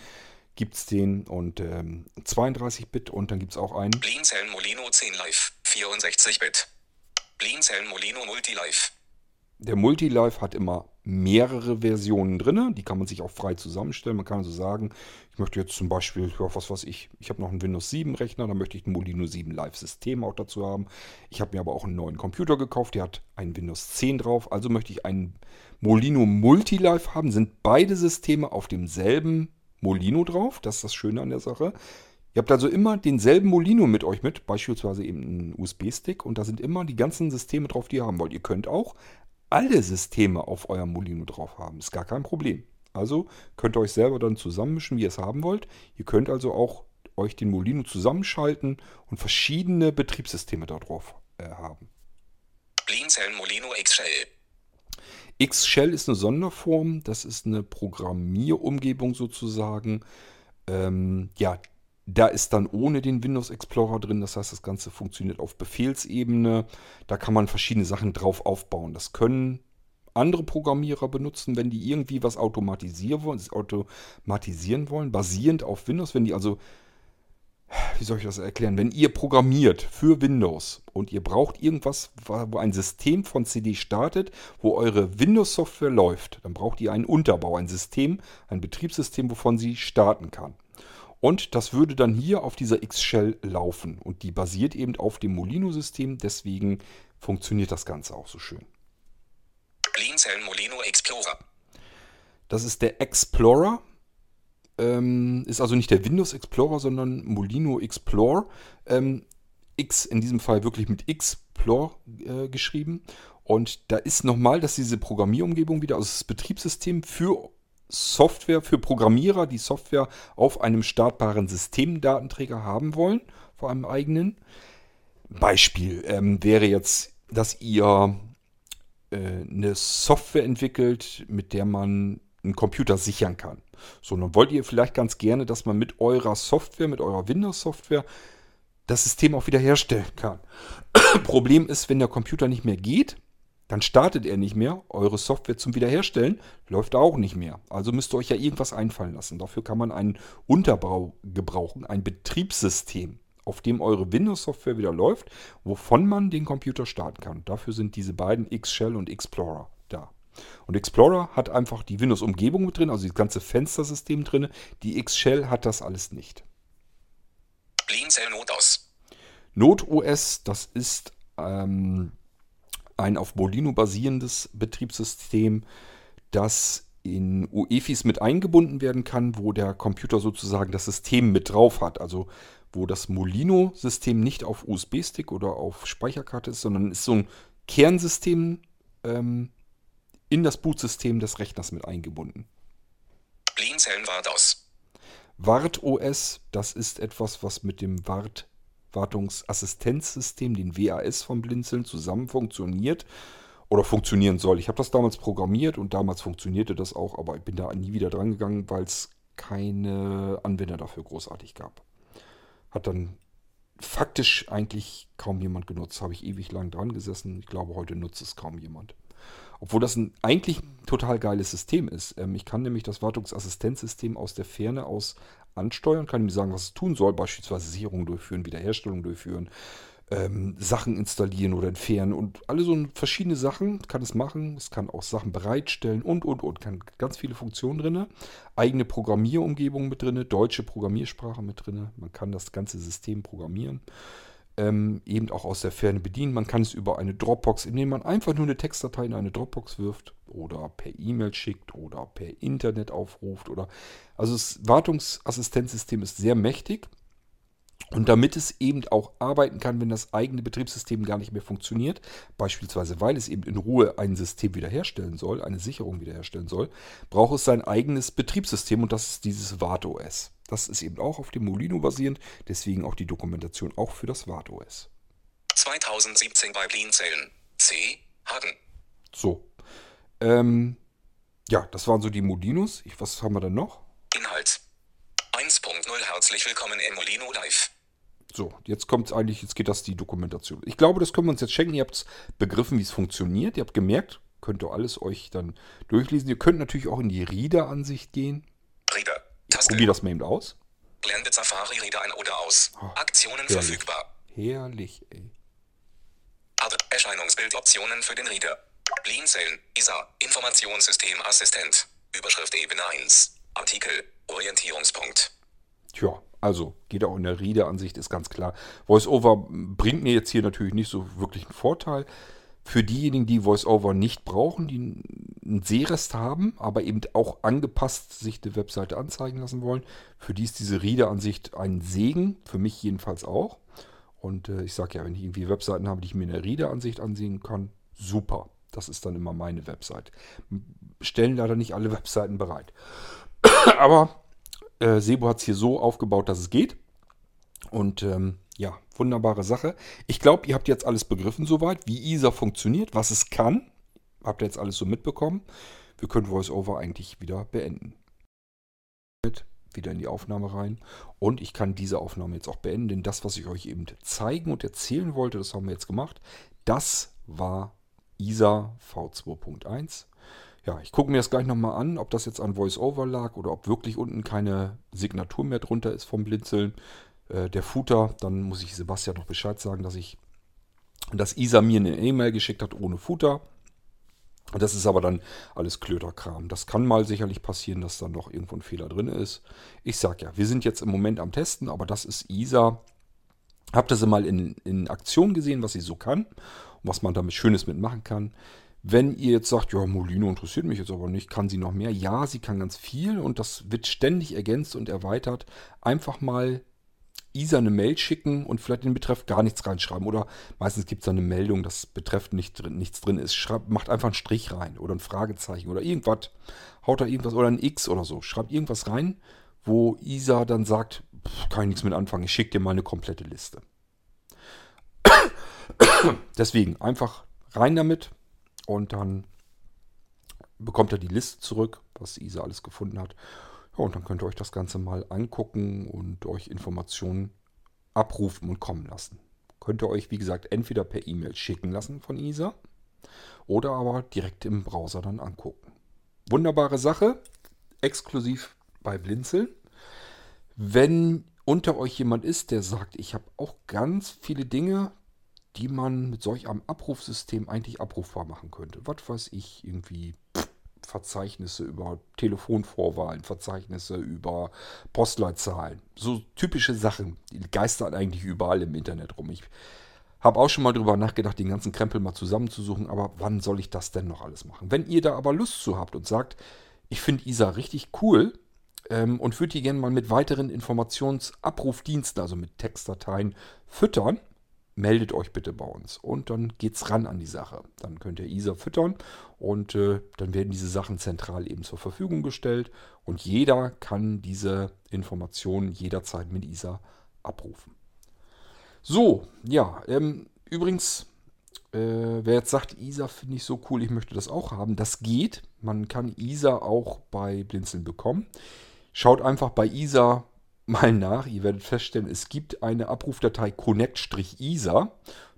gibt es den und ähm, 32-Bit und dann gibt es auch einen. Lean-Zellen Molino 10 Live. 64-Bit. Lean-Zellen Molino Multi Live. Der Multilive hat immer mehrere Versionen drin. Die kann man sich auch frei zusammenstellen. Man kann also sagen, ich möchte jetzt zum Beispiel, ja, was weiß ich, ich habe noch einen Windows 7 Rechner, da möchte ich ein Molino 7 Live System auch dazu haben. Ich habe mir aber auch einen neuen Computer gekauft, der hat ein Windows 10 drauf. Also möchte ich einen Molino Multilive haben. Sind beide Systeme auf demselben Molino drauf. Das ist das Schöne an der Sache. Ihr habt also immer denselben Molino mit euch mit, beispielsweise eben einen USB-Stick und da sind immer die ganzen Systeme drauf, die ihr haben wollt. Ihr könnt auch alle Systeme auf eurem Molino drauf haben. Ist gar kein Problem. Also könnt ihr euch selber dann zusammenmischen, wie ihr es haben wollt. Ihr könnt also auch euch den Molino zusammenschalten und verschiedene Betriebssysteme darauf äh, haben. Blinzeln Molino X-Shell. X-Shell ist eine Sonderform, das ist eine Programmierumgebung sozusagen. Ähm, ja, da ist dann ohne den Windows Explorer drin, das heißt, das Ganze funktioniert auf Befehlsebene. Da kann man verschiedene Sachen drauf aufbauen. Das können andere Programmierer benutzen, wenn die irgendwie was automatisieren wollen, automatisieren wollen, basierend auf Windows. Wenn die also, wie soll ich das erklären, wenn ihr programmiert für Windows und ihr braucht irgendwas, wo ein System von CD startet, wo eure Windows-Software läuft, dann braucht ihr einen Unterbau, ein System, ein Betriebssystem, wovon sie starten kann. Und das würde dann hier auf dieser X-Shell laufen. Und die basiert eben auf dem Molino-System. Deswegen funktioniert das Ganze auch so schön. Blinzeln Molino Explorer. Das ist der Explorer. Ähm, ist also nicht der Windows Explorer, sondern Molino Explore. Ähm, X in diesem Fall wirklich mit Explore äh, geschrieben. Und da ist nochmal, dass diese Programmierumgebung wieder, also das Betriebssystem für Software für Programmierer, die Software auf einem startbaren Systemdatenträger haben wollen, vor einem eigenen. Beispiel ähm, wäre jetzt, dass ihr äh, eine Software entwickelt, mit der man einen Computer sichern kann. So, dann wollt ihr vielleicht ganz gerne, dass man mit eurer Software, mit eurer Windows-Software, das System auch wiederherstellen kann. Problem ist, wenn der Computer nicht mehr geht, dann startet er nicht mehr. Eure Software zum Wiederherstellen läuft auch nicht mehr. Also müsst ihr euch ja irgendwas einfallen lassen. Dafür kann man einen Unterbau gebrauchen, ein Betriebssystem, auf dem eure Windows-Software wieder läuft, wovon man den Computer starten kann. Dafür sind diese beiden X-Shell und Explorer da. Und Explorer hat einfach die Windows-Umgebung mit drin, also das ganze Fenstersystem drin. Die X-Shell hat das alles nicht. Blinzeln NotOS. NotOS, das ist ähm, ein auf Molino basierendes Betriebssystem, das in UEFIs mit eingebunden werden kann, wo der Computer sozusagen das System mit drauf hat. Also wo das Molino-System nicht auf USB-Stick oder auf Speicherkarte ist, sondern ist so ein Kernsystem ähm, in das Bootsystem des Rechners mit eingebunden. Blinzeln WartOS. WartOS, das ist etwas, was mit dem Wart Wartungsassistenzsystem, den WAS von Blinzeln, zusammen funktioniert oder funktionieren soll. Ich habe das damals programmiert und damals funktionierte das auch, aber ich bin da nie wieder dran gegangen, weil es keine Anwender dafür großartig gab. Hat dann faktisch eigentlich kaum jemand genutzt. Habe ich ewig lang dran gesessen. Ich glaube, heute nutzt es kaum jemand. Obwohl das ein eigentlich total geiles System ist. Ähm, ich kann nämlich das Wartungsassistenzsystem aus der Ferne aus ansteuern, kann ihm sagen, was es tun soll, beispielsweise Sicherung durchführen, Wiederherstellung durchführen, ähm, Sachen installieren oder entfernen und alle so verschiedene Sachen kann es machen. Es kann auch Sachen bereitstellen und, und, und. Kann ganz viele Funktionen drin. Eigene Programmierumgebung mit drin, deutsche Programmiersprache mit drin. Man kann das ganze System programmieren ähm, eben auch aus der Ferne bedienen. Man kann es über eine Dropbox, indem man einfach nur eine Textdatei in eine Dropbox wirft oder per E-Mail schickt oder per Internet aufruft oder also das Wartungsassistenzsystem ist sehr mächtig. Und damit es eben auch arbeiten kann, wenn das eigene Betriebssystem gar nicht mehr funktioniert, beispielsweise weil es eben in Ruhe ein System wiederherstellen soll, eine Sicherung wiederherstellen soll, braucht es sein eigenes Betriebssystem und das ist dieses WartOS. Das ist eben auch auf dem Molino basierend, deswegen auch die Dokumentation auch für das WartOS. 2017 bei Blinzeln. C. Hagen. So. Ähm, ja, das waren so die Molinos. Ich, was haben wir denn noch? Inhalt. 1.0 Herzlich willkommen in Molino Live. So, jetzt kommt eigentlich, jetzt geht das die Dokumentation. Ich glaube, das können wir uns jetzt schenken. Ihr habt begriffen, wie es funktioniert. Ihr habt gemerkt, könnt ihr alles euch dann durchlesen. Ihr könnt natürlich auch in die Reader-Ansicht gehen. Probier das mal eben aus. Blende Safari Reader ein oder aus. Oh, Aktionen herrlich. verfügbar. Herrlich, ey. Erscheinungsbild Optionen für den Reader. Blinzeln, ISA, Informationssystemassistent. Überschrift Ebene 1. Artikel, Orientierungspunkt. Tja, also geht auch in der Reader-Ansicht, ist ganz klar. VoiceOver bringt mir jetzt hier natürlich nicht so wirklich einen Vorteil. Für diejenigen, die VoiceOver nicht brauchen, die einen Sehrest haben, aber eben auch angepasst sich die Webseite anzeigen lassen wollen, für die ist diese Reader-Ansicht ein Segen, für mich jedenfalls auch. Und äh, ich sage ja, wenn ich irgendwie Webseiten habe, die ich mir in der Reader-Ansicht ansehen kann, super. Das ist dann immer meine Website. Stellen leider nicht alle Webseiten bereit. aber äh, Sebo hat es hier so aufgebaut, dass es geht. Und ähm, ja, wunderbare Sache. Ich glaube, ihr habt jetzt alles begriffen soweit, wie ISA funktioniert, was es kann. Habt ihr jetzt alles so mitbekommen. Wir können VoiceOver eigentlich wieder beenden. Wieder in die Aufnahme rein. Und ich kann diese Aufnahme jetzt auch beenden, denn das, was ich euch eben zeigen und erzählen wollte, das haben wir jetzt gemacht. Das war ISA V2.1. Ja, ich gucke mir das gleich nochmal an, ob das jetzt an VoiceOver lag oder ob wirklich unten keine Signatur mehr drunter ist vom Blinzeln. Äh, der Footer, dann muss ich Sebastian noch Bescheid sagen, dass ich, dass Isa mir eine E-Mail geschickt hat ohne Footer. Das ist aber dann alles Klöterkram. Das kann mal sicherlich passieren, dass dann doch irgendwo ein Fehler drin ist. Ich sag ja, wir sind jetzt im Moment am Testen, aber das ist Isa. Habt ihr sie mal in, in Aktion gesehen, was sie so kann und was man damit Schönes mitmachen kann. Wenn ihr jetzt sagt, ja, Molino interessiert mich jetzt aber nicht, kann sie noch mehr? Ja, sie kann ganz viel und das wird ständig ergänzt und erweitert. Einfach mal Isa eine Mail schicken und vielleicht in den Betreff gar nichts reinschreiben. Oder meistens gibt es da eine Meldung, dass Betreff nicht drin, nichts drin ist. Schreibt, macht einfach einen Strich rein oder ein Fragezeichen oder irgendwas. Haut da irgendwas oder ein X oder so. Schreibt irgendwas rein, wo Isa dann sagt, pff, kann ich nichts mit anfangen, ich schicke dir mal eine komplette Liste. Deswegen einfach rein damit und dann bekommt er die Liste zurück, was Isa alles gefunden hat. Ja, und dann könnt ihr euch das Ganze mal angucken und euch Informationen abrufen und kommen lassen. Könnt ihr euch, wie gesagt, entweder per E-Mail schicken lassen von Isa oder aber direkt im Browser dann angucken. Wunderbare Sache, exklusiv bei Blinzeln. Wenn unter euch jemand ist, der sagt, ich habe auch ganz viele Dinge, die man mit solch einem Abrufsystem eigentlich abrufbar machen könnte. Was weiß ich, irgendwie Verzeichnisse über Telefonvorwahlen, Verzeichnisse über Postleitzahlen. So typische Sachen, die geistern eigentlich überall im Internet rum. Ich habe auch schon mal drüber nachgedacht, den ganzen Krempel mal zusammenzusuchen, aber wann soll ich das denn noch alles machen? Wenn ihr da aber Lust zu habt und sagt, ich finde ISA richtig cool ähm, und würde die gerne mal mit weiteren Informationsabrufdiensten, also mit Textdateien, füttern, meldet euch bitte bei uns. Und dann geht's ran an die Sache. Dann könnt ihr ISA füttern und äh, dann werden diese Sachen zentral eben zur Verfügung gestellt. Und jeder kann diese Informationen jederzeit mit ISA abrufen. So, ja, ähm, übrigens, äh, wer jetzt sagt, ISA finde ich so cool, ich möchte das auch haben, das geht. Man kann ISA auch bei Blinzeln bekommen. Schaut einfach bei ISA mal nach. Ihr werdet feststellen, es gibt eine Abrufdatei connect-isa.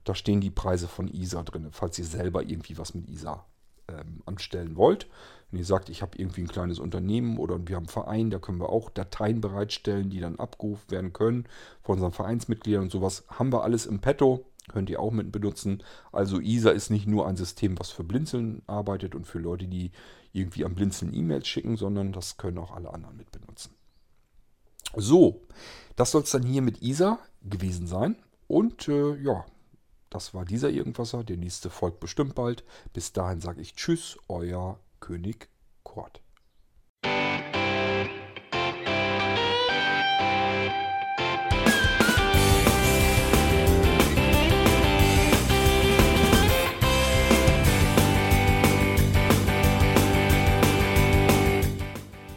Da stehen die Preise von ISA drin, falls ihr selber irgendwie was mit ISA ähm, anstellen wollt. Wenn ihr sagt, ich habe irgendwie ein kleines Unternehmen oder wir haben einen Verein, da können wir auch Dateien bereitstellen, die dann abgerufen werden können von unseren Vereinsmitgliedern und sowas. Haben wir alles im Petto, könnt ihr auch mit benutzen. Also ISA ist nicht nur ein System, was für Blinzeln arbeitet und für Leute, die irgendwie am Blinzeln E-Mails schicken, sondern das können auch alle anderen mit benutzen. So, das soll es dann hier mit Isa gewesen sein. Und äh, ja, das war dieser Irgendwasser. Der nächste folgt bestimmt bald. Bis dahin sage ich Tschüss, euer König Kort.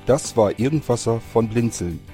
Das war Irgendwasser von Blinzeln.